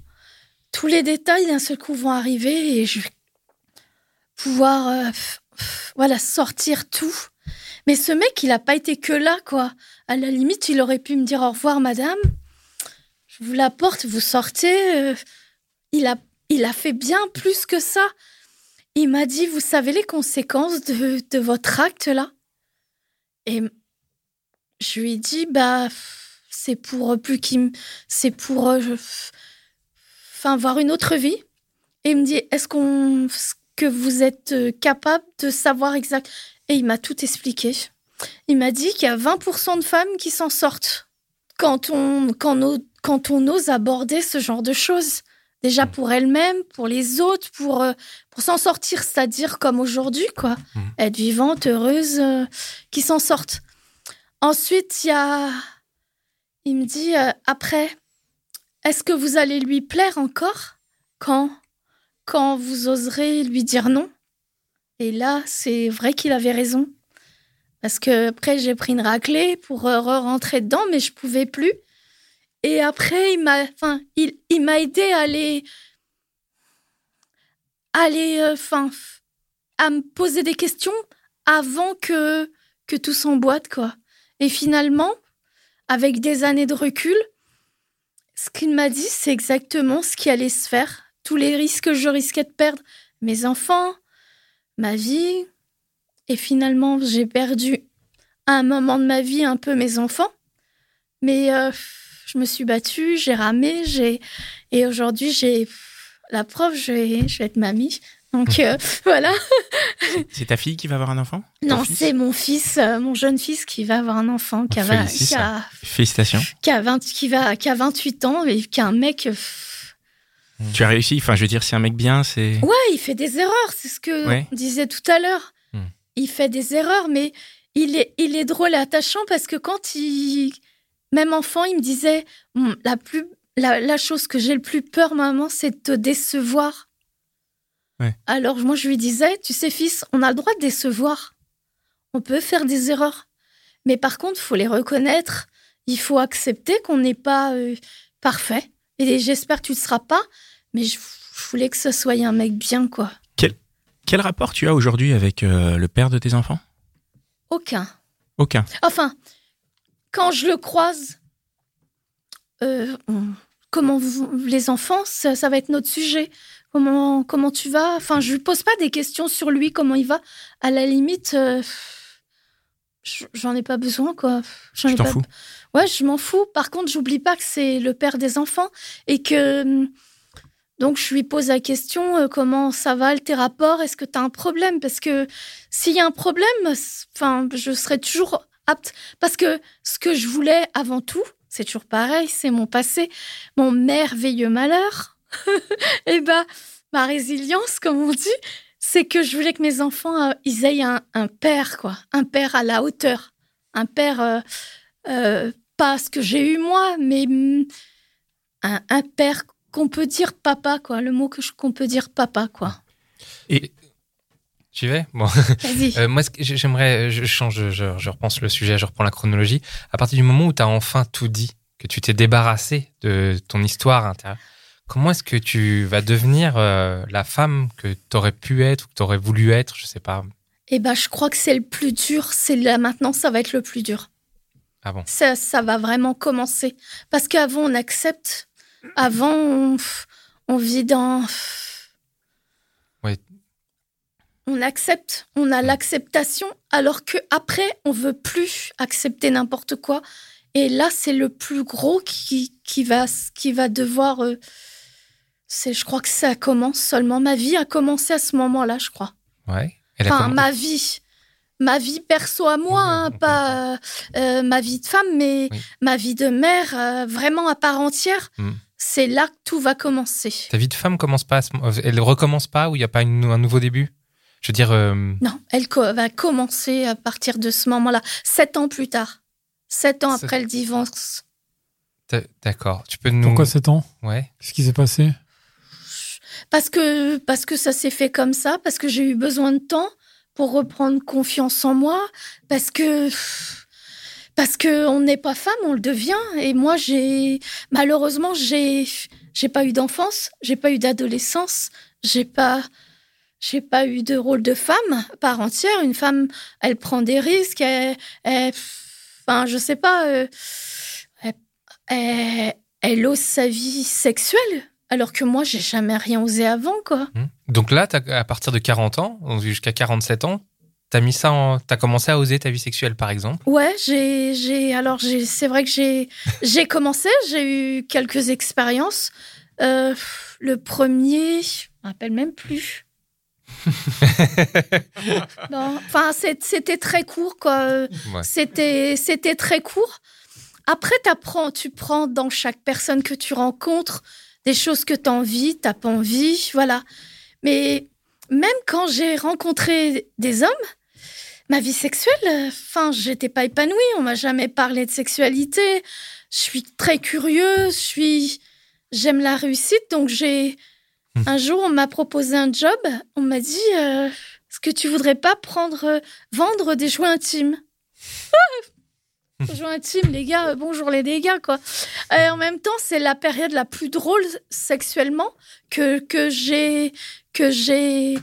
tous les détails d'un seul coup vont arriver et je vais pouvoir euh, sortir tout. Mais ce mec, il a pas été que là, quoi. À la limite, il aurait pu me dire au revoir, madame. Je vous la porte, vous sortez. euh, il a, fait bien plus que ça. Il m'a dit, vous savez les conséquences de, de votre acte là? Et je lui ai dit, bah, c'est pour plus qu'il, c'est pour, euh, enfin, avoir une autre vie. Et il me dit, est-ce qu'on, que vous êtes euh, capable de savoir exact? Et il m'a tout expliqué. Il m'a dit qu'il y a 20% de femmes qui s'en sortent quand on, quand, on- quand on ose aborder ce genre de choses. Déjà pour elles-mêmes, pour les autres, pour, euh, pour s'en sortir, c'est-à-dire comme aujourd'hui, quoi. Mhm. Être vivante, heureuse, euh, qui s'en sortent. Ensuite, il y a. Il me dit euh, après, est-ce que vous allez lui plaire encore quand, quand vous oserez lui dire non? Et là, c'est vrai qu'il avait raison. Parce que après, j'ai pris une raclée pour euh, re-rentrer dedans, mais je pouvais plus. Et après, il m'a, enfin, il, il m'a aidé à aller, à aller, euh, enfin, à me poser des questions avant que que tout s'emboîte, quoi. Et finalement, avec des années de recul, ce qu'il m'a dit, c'est exactement ce qui allait se faire. Tous les risques que je risquais de perdre, mes enfants, ma vie. Et finalement, j'ai perdu à un moment de ma vie un peu mes enfants. Mais euh, je me suis battue, j'ai ramé, j'ai et aujourd'hui j'ai la preuve, je vais, je vais être mamie. Donc euh, voilà. C'est ta fille qui va avoir un enfant? Non, c'est mon fils, euh, mon jeune fils qui va avoir un enfant qui a, qui a, Félicitations. qui a 20 qui va qui a 28 ans et qui est un mec euh, Tu as réussi. Enfin, je veux dire, c'est un mec bien. C'est. Ouais, il fait des erreurs, c'est ce que Ouais. on disait tout à l'heure. Hmm. Il fait des erreurs, mais il est, il est drôle et attachant parce que quand il. Même enfant, il me disait Hum, la, plus, la, la chose que j'ai le plus peur, maman, c'est de te décevoir. Ouais. Alors, moi, je lui disais Tu sais, fils, on a le droit de décevoir. On peut faire des erreurs. Mais par contre, faut les reconnaître. Il faut accepter qu'on n'est pas euh, parfait. Et j'espère que tu ne seras pas. Mais je, voulais que ce soit un mec bien, quoi. Quel rapport tu as aujourd'hui avec euh, le père de tes enfants? Aucun. Aucun. Enfin, quand je le croise, euh, on- comment vous- les enfants, ça, ça va être notre sujet. Comment, comment tu vas? Enfin, je lui pose pas des questions sur lui, comment il va. À la limite, euh, je- j'en ai pas besoin, quoi. Ai t'en pas- fous? Ouais, je m'en fous. Par contre, j'oublie pas que c'est le père des enfants et que hum, donc je lui pose la question euh, comment ça va tes rapports Est-ce que tu as un problème? Parce que s'il y a un problème, enfin, je serai toujours apte parce que ce que je voulais avant tout, c'est toujours pareil, c'est mon passé, mon merveilleux malheur. et ben ma résilience, comme on dit, c'est que je voulais que mes enfants euh, ils aient un, un père quoi, un père à la hauteur, un père euh, euh, pas ce que j'ai eu moi, mais hum, un, un père qu'on peut dire papa, quoi. Le mot qu'on peut dire papa, quoi. J'y vais Bon. Euh, moi, j'aimerais, je change, je, je repense le sujet, je reprends la chronologie. À partir du moment où tu as enfin tout dit, que tu t'es débarrassé de ton histoire intérieure, comment est-ce que tu vas devenir euh, la femme que tu aurais pu être ou que tu aurais voulu être Je sais pas? Eh ben, je crois que c'est le plus dur. C'est là maintenant, ça va être le plus dur. Ah bon? Ça, ça va vraiment commencer. Parce qu'avant, on accepte. Avant, on, on vit dans. Ouais. On accepte. On a l'acceptation. Alors que après, on veut plus accepter n'importe quoi. Et là, c'est le plus gros qui, qui, va, qui va devoir. euh, c'est, je crois que ça commence seulement. Ma vie a commencé à ce moment-là, je crois. Ouais. Elle Enfin, ma vie. Ma vie perso à moi, hein, pas euh, euh, ma vie de femme, mais Oui. ma vie de mère, euh, vraiment à part entière. Hmm. C'est là que tout va commencer. Ta vie de femme commence pas, à ce- elle recommence pas ou il y a pas une- un nouveau début? Je veux dire, euh, Non, elle co- va commencer à partir de ce moment-là, sept ans plus tard. Sept ans après le divorce. d'accord. Tu peux nous. Pourquoi 7 ans? Ouais. Qu'est-ce qui s'est passé? Parce que, parce que ça s'est fait comme ça, parce que j'ai eu besoin de temps pour reprendre confiance en moi, parce que parce que on n'est pas femme, on le devient. Et moi, j'ai malheureusement j'ai j'ai pas eu d'enfance, j'ai pas eu d'adolescence, j'ai pas j'ai pas eu de rôle de femme par entière. Une femme, elle prend des risques, elle, elle- enfin, je sais pas, euh, elle, elle- elle ose sa vie sexuelle. Alors que moi, j'ai jamais rien osé avant, quoi. Hmm. Donc là, à partir de 40 ans, jusqu'à 47 ans, t'as mis ça en... T'as commencé à oser ta vie sexuelle, par exemple? Ouais, j'ai, j'ai, alors j'ai, c'est vrai que j'ai, j'ai commencé, j'ai eu quelques expériences. Euh, le premier, je me rappelle même plus. non, enfin, c'était très court, quoi. Ouais. C'était, c'était très court. Après, t'apprends, tu prends dans chaque personne que tu rencontres des choses que tu as envie, t'as pas envie, voilà. Mais même quand j'ai rencontré des hommes, ma vie sexuelle, enfin, j'étais pas épanouie. On m'a jamais parlé de sexualité. Je suis très curieuse. Je suis, j'aime la réussite. Donc j'ai, Hmm. un jour, on m'a proposé un job. On m'a dit, euh, est-ce que tu voudrais pas prendre, euh, vendre des jouets intimes? Jouets intimes, les gars. euh, bonjour les dégâts, quoi. Et en même temps, c'est la période la plus drôle sexuellement que que j'ai que j'ai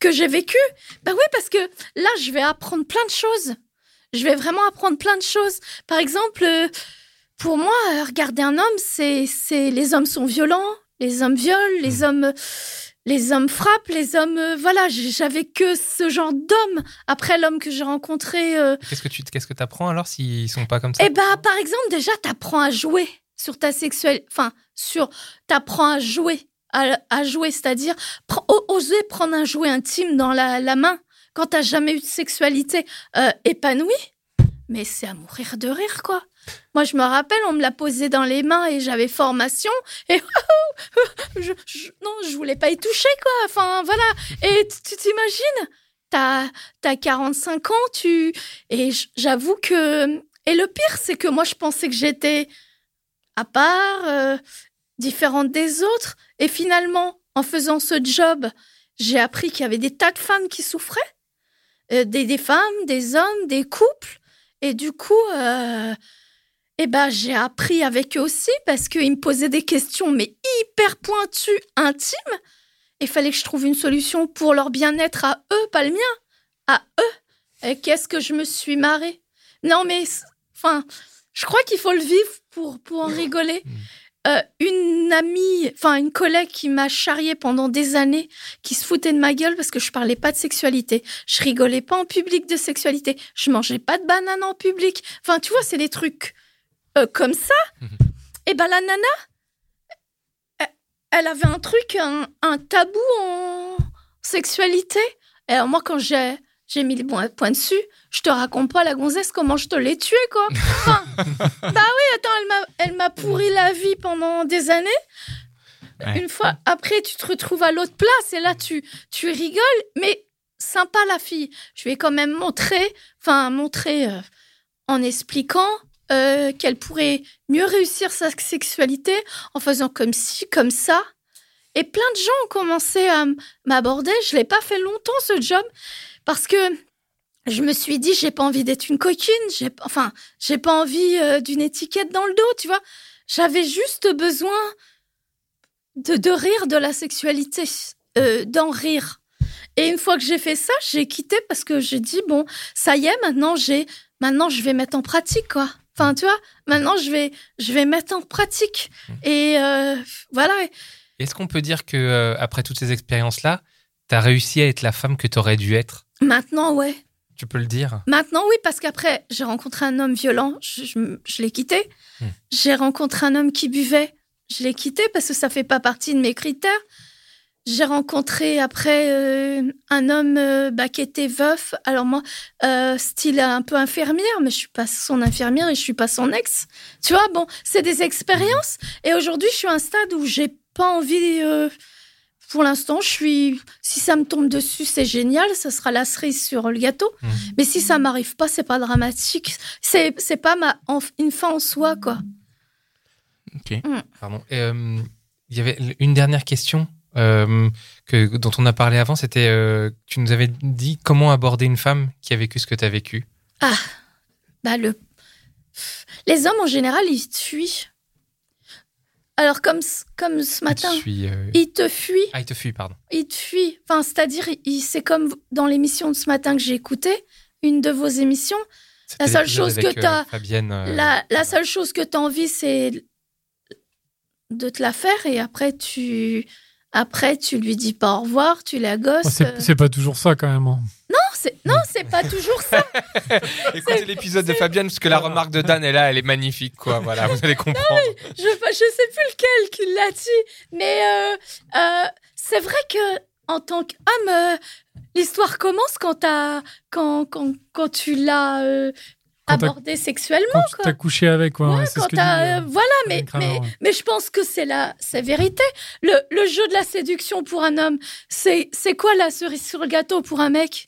que j'ai vécu. Bah oui, parce que là, je vais apprendre plein de choses. Je vais vraiment apprendre plein de choses. Par exemple, euh, pour moi, euh, regarder un homme, c'est c'est les hommes sont violents, les hommes violent, les hommes les hommes frappent, les hommes euh, voilà, j'avais que ce genre d'homme après l'homme que j'ai rencontré euh, Qu'est-ce que tu qu'est-ce que t'apprends alors s'ils sont pas comme ça? Eh ben, par exemple, déjà, t'apprends à jouer sur ta sexualité. Enfin, sur. T'apprends à jouer. À, à jouer, c'est-à-dire pre- oser prendre un jouet intime dans la, la main quand t'as jamais eu de sexualité euh, épanouie. Mais c'est à mourir de rire, quoi. Moi, je me rappelle, on me l'a posé dans les mains et j'avais formation. Et je, je- non, je voulais pas y toucher, quoi. Enfin, voilà. Et tu t'imagines? T'as as 45 ans, tu. Et j'avoue que. Et le pire, c'est que moi, je pensais que j'étais à part, euh, différente des autres. Et finalement, en faisant ce job, j'ai appris qu'il y avait des tas de femmes qui souffraient. Euh, des, des femmes, des hommes, des couples. Et du coup, euh, eh ben, j'ai appris avec eux aussi parce qu'ils me posaient des questions, mais hyper pointues, intimes. Il fallait que je trouve une solution pour leur bien-être à eux, pas le mien, à eux. Et qu'est-ce que je me suis marrée. Non, mais, enfin, je crois qu'il faut le vivre pour, pour en rigoler. Euh, une amie, enfin une collègue qui m'a charriée pendant des années, qui se foutait de ma gueule parce que je parlais pas de sexualité. Je rigolais pas en public de sexualité. Je mangeais pas de banane en public. Enfin, tu vois, c'est des trucs euh, comme ça. Et ben la nana, elle, avait un truc, un, un tabou en sexualité. Et alors moi, quand j'ai j'ai mis les points dessus, je te raconte pas la gonzesse comment je te l'ai tuée, quoi. Enfin, bah oui, attends, elle m'a, elle m'a pourri la vie pendant des années. Ouais. Une fois, après, tu te retrouves à l'autre place et là, tu, tu rigoles, mais sympa la fille. Je ai quand même montré, enfin, montré euh, en expliquant euh, qu'elle pourrait mieux réussir sa sexualité en faisant comme ci, comme ça. Et plein de gens ont commencé à m'aborder. Je l'ai pas fait longtemps ce job parce que je me suis dit j'ai pas envie d'être une coquine. J'ai enfin j'ai pas envie euh, d'une étiquette dans le dos, tu vois. J'avais juste besoin de, de rire de la sexualité, euh, d'en rire. Et une fois que j'ai fait ça, j'ai quitté parce que j'ai dit bon, ça y est, maintenant j'ai, maintenant je vais mettre en pratique quoi. Enfin, tu vois, maintenant je vais, je vais mettre en pratique. Et euh, voilà. Est-ce qu'on peut dire que euh, après toutes ces expériences-là, tu as réussi à être la femme que tu aurais dû être? Maintenant, ouais. Tu peux le dire? Maintenant, oui, parce qu'après, j'ai rencontré un homme violent, je, je- je l'ai quitté. Hmm. J'ai rencontré un homme qui buvait, je l'ai quitté parce que ça fait pas partie de mes critères. J'ai rencontré après euh, un homme euh, bah, qui était veuf. Alors moi, euh, style un peu infirmière, mais je suis pas son infirmière et je suis pas son ex. Tu vois, bon, c'est des expériences. Et aujourd'hui, je suis à un stade où j'ai pas envie. pour l'instant, je suis. Si ça me tombe dessus, c'est génial. Ça sera la cerise sur le gâteau. Mhm. Mais si ça m'arrive pas, c'est pas dramatique. C'est c'est pas ma une fin en soi, quoi. Pardon. Et, euh, Il y avait une dernière question euh, que, dont on a parlé avant, c'était euh, tu nous avais dit comment aborder une femme qui a vécu ce que tu as vécu. Bah le. Les hommes en général, ils te fuient. Alors comme ce- comme ce matin, euh, ils te fuient. Ah, il te fuit, pardon. il te fuit. Enfin, c'est-à-dire, il- c'est comme dans l'émission de ce matin que j'ai écoutée, une de vos émissions. La seule chose que euh, t'as- Fabienne. euh, La, la seule chose que tu as envie, c'est de te la faire et après, tu, après, tu lui dis pas au revoir, tu la gosses. Oh, c'est pas toujours ça quand même. hein. Non, c'est, non, c'est pas toujours ça. Écoutez l'épisode de Fabienne, parce que la remarque de Dan est là, elle est magnifique, quoi. Voilà, vous allez comprendre. Je, je sais plus lequel qui l'a dit, mais euh, euh, c'est vrai que en tant qu'homme, euh, l'histoire commence quand, t'as- quand, quand, quand tu l'as euh, abordé sexuellement. Quand t'as couché avec, quoi. Ouais, c'est ce quand que t'as- dit, voilà, mais, mais, ouais. mais je pense que c'est la, c'est vérité. Le, le jeu de la séduction pour un homme, c'est, c'est quoi la cerise sur le gâteau pour un mec?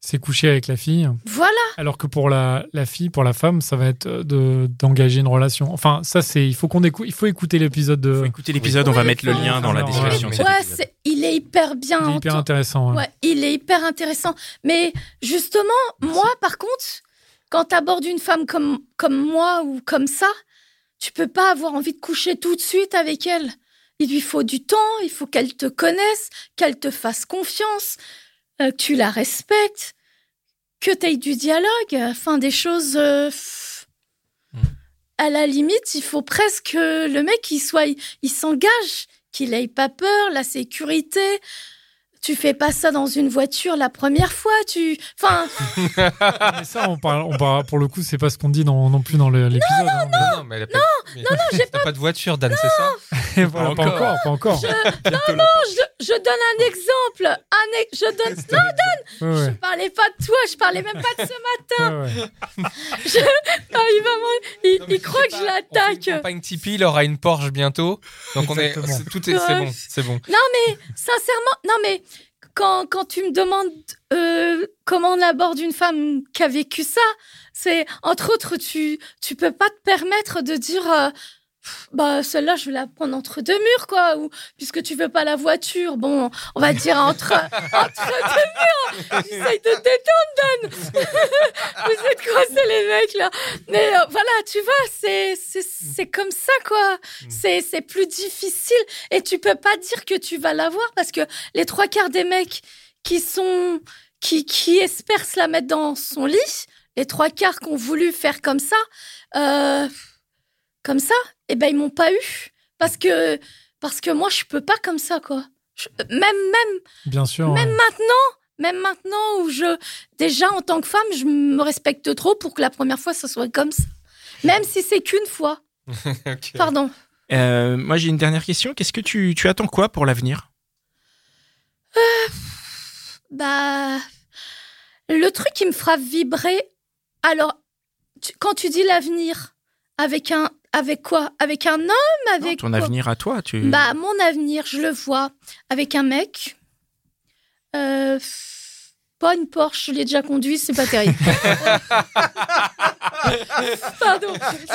C'est coucher avec la fille. Voilà. Alors que pour la, la fille, pour la femme, ça va être euh, de d'engager une relation. Enfin, ça, c'est. Il faut qu'on écoute. Il faut écouter l'épisode de. Faut écouter l'épisode, on va mettre le lien dans la description. ouais, Ouais, il est hyper bien. Il est hyper intéressant. ouais. Ouais, il est hyper intéressant. Mais justement, moi, par contre, quand tu abordes une femme comme, comme moi ou comme ça, tu peux pas avoir envie de coucher tout de suite avec elle. Il lui faut du temps, il faut qu'elle te connaisse, qu'elle te fasse confiance, euh, que tu la respectes, que tu aies du dialogue, enfin des choses... euh, pff. Mm. À la limite, il faut presque que le mec, il soit, il s'engage, qu'il ait pas peur, la sécurité, tu fais pas ça dans une voiture la première fois, tu. Enfin, Mais ça, on parle, on parle- pour le coup, c'est pas ce qu'on dit dans- non plus dans l'épisode. hein. Non, non, mais elle a pas, non, non, j'ai pas... pas de voiture, Dan, c'est ça? Voilà, pas Encore. encore, pas encore. je, je donne un exemple. Un je donne. Non, Ouais, je ouais. parlais pas de toi, je parlais même pas de ce matin. Ouais, ouais. Ah, il va il, Non, mais il croit que je pas, On l'attaque. une Tipeee, il aura une Porsche bientôt. Donc on est, tout est, c'est Ouais. bon, c'est bon. Non, mais sincèrement, non, mais quand, quand tu me demandes euh, comment on aborde une femme qui a vécu ça, c'est entre autres, tu, tu peux pas te permettre de dire. Bah celle-là, je vais la prendre entre deux murs, quoi. Ou puisque tu veux pas la voiture, bon, on va dire entre entre deux murs. J'essaye de te détendre, Dan. Vous êtes c'est les mecs là Mais euh, voilà, tu vois, c'est c'est c'est comme ça, quoi. C'est c'est plus difficile et tu peux pas dire que tu vas l'avoir parce que les trois quarts des mecs qui sont qui qui espèrent se la mettre dans son lit, les trois quarts qui ont voulu faire comme ça. Euh, comme ça, eh ben ils m'ont pas eu parce que parce que moi je peux pas comme ça quoi. Je- même même Bien sûr. même ouais. maintenant, même maintenant où je déjà en tant que femme, je me respecte trop pour que la première fois ça soit comme ça. Même si c'est qu'une fois. Pardon. Euh, moi, j'ai une dernière question. Qu'est-ce que tu, tu attends quoi pour l'avenir? Bah le truc qui me fera vibrer. Alors tu- quand tu dis l'avenir avec un avec quoi? Avec un homme? Non, avec Ton quoi? avenir à toi tu... Bah, mon avenir, je le vois. Avec un mec. Euh, pas une Porsche, je l'ai déjà conduit, c'est pas terrible. Pardon.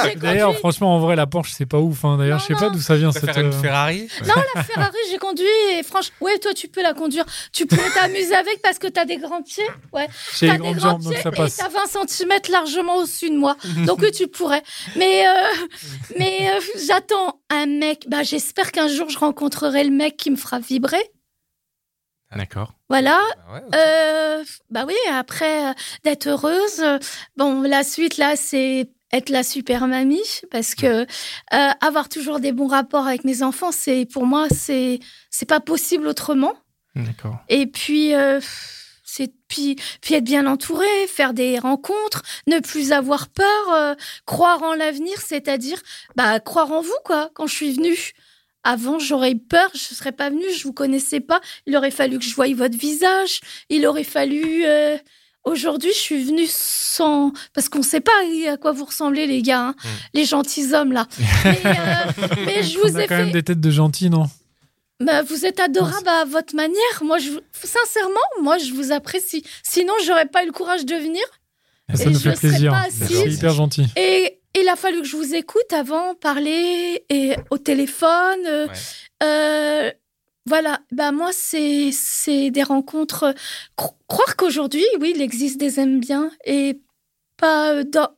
j'ai D'ailleurs, conduit- franchement, en vrai, la Porsche, c'est pas ouf. hein. D'ailleurs, je sais pas d'où ça vient cette. faire une euh, Ferrari Non, la Ferrari, j'ai conduit et franchement, ouais, toi, tu peux la conduire. Tu pourrais t'amuser avec parce que t'as des grands pieds. Ouais. J'ai des grandes grands jambes, donc pieds ça et t'as 20 cm largement au-dessus de moi. Donc oui, tu pourrais. Mais, euh, mais euh, j'attends un mec. Bah, j'espère qu'un jour, je rencontrerai le mec qui me fera vibrer. D'accord. Voilà. Bah ouais, ok. Euh, bah oui, après euh, d'être heureuse. euh, bon, la suite là, c'est être la super mamie parce que euh, avoir toujours des bons rapports avec mes enfants, c'est pour moi, c'est c'est pas possible autrement. D'accord. Et puis. euh, c'est puis, puis être bien entouré, faire des rencontres, ne plus avoir peur, euh, croire en l'avenir, c'est-à-dire bah croire en vous quoi. Quand je suis venue, avant j'aurais eu peur, je serais pas venue, je vous connaissais pas. Il aurait fallu que je voie votre visage. Il aurait fallu. euh, Aujourd'hui, je suis venue sans parce qu'on sait pas à quoi vous ressemblez les gars, hein, Mm. les gentils hommes là. Mais, euh, mais je On vous a ai quand fait. même des têtes de gentils, non? Bah, vous êtes adorable à votre manière. Moi, je, sincèrement, moi, je vous apprécie. Sinon, j'aurais pas eu le courage de venir. Ça Et nous je fait plaisir. C'est hyper gentil. Et il a fallu que je vous écoute avant, parler et au téléphone. euh, Ouais. euh, voilà. Bah moi, c'est c'est des rencontres. Cro- croire qu'aujourd'hui, oui, il existe des aime bien et pas euh, dans-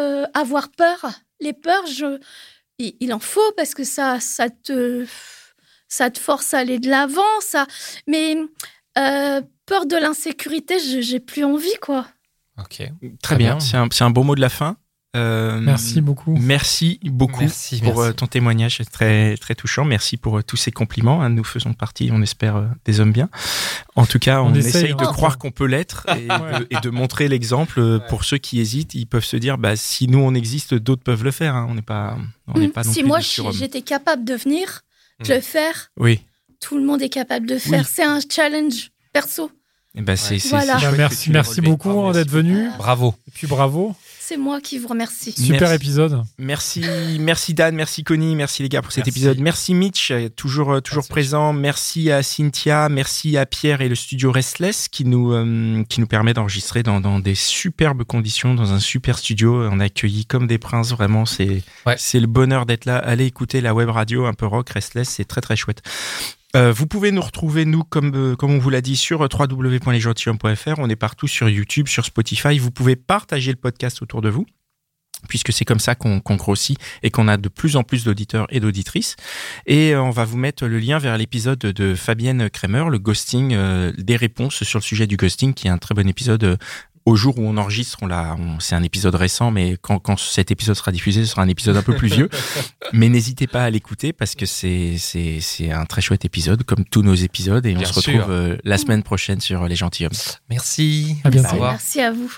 euh, avoir peur. Les peurs, je, il, il en faut parce que ça, ça te, ça te force à aller de l'avant. Ça, mais euh, peur de l'insécurité, je- j'ai plus envie, quoi. Ok. Très Très bien. bien. C'est un, c'est un beau mot de la fin. Euh, Merci beaucoup. Merci beaucoup Merci, pour merci. euh, ton témoignage, c'est très très touchant. Merci pour euh, tous ces compliments. hein. Nous faisons partie, on espère, des hommes bien. En tout cas, on, On essaye, essaye, de hein. croire qu'on peut l'être et, Ouais. de, et de montrer l'exemple Ouais. pour ceux qui hésitent. Ils peuvent se dire, bah si nous on existe, d'autres peuvent le faire. hein. On n'est pas, on n'est Mm. pas non si plus moi j'étais capable de venir, de Mm. le faire, Oui. tout le monde est capable de faire. Oui. C'est un challenge perso. Eh ben, c'est- Voilà. Bah, merci beaucoup hein, d'être venu. Bravo. Et puis bravo. C'est moi qui vous remercie. Super Merci. épisode. Merci, merci Dan, merci Connie, merci les gars pour cet Merci. épisode. Merci Mitch, euh, toujours euh, toujours Merci. présent. Merci à Cynthia, merci à Pierre et le studio Restless qui nous euh, qui nous permet d'enregistrer dans, dans des superbes conditions, dans un super studio. On a accueilli comme des princes, vraiment. C'est Ouais. c'est le bonheur d'être là. Allez écouter la web radio un peu rock Restless, c'est très très chouette. Euh, vous pouvez nous retrouver, nous, comme, euh, comme on vous l'a dit, sur euh, www.lesgentilhommes.fr. On est partout sur YouTube, sur Spotify. Vous pouvez partager le podcast autour de vous puisque c'est comme ça qu'on qu'on grossit et qu'on a de plus en plus d'auditeurs et d'auditrices. Et euh, on va vous mettre le lien vers l'épisode de Fabienne Kremer, le ghosting, euh, des réponses sur le sujet du ghosting, qui est un très bon épisode. Euh, au jour où on enregistre, on l'a, c'est un épisode récent, mais quand, quand cet épisode sera diffusé, ce sera un épisode un peu plus vieux. Mais n'hésitez pas à l'écouter parce que c'est, c'est, c'est un très chouette épisode, comme tous nos épisodes, et on se retrouve euh, la semaine prochaine sur Les Gentilshommes. Merci. À bientôt. Merci à vous.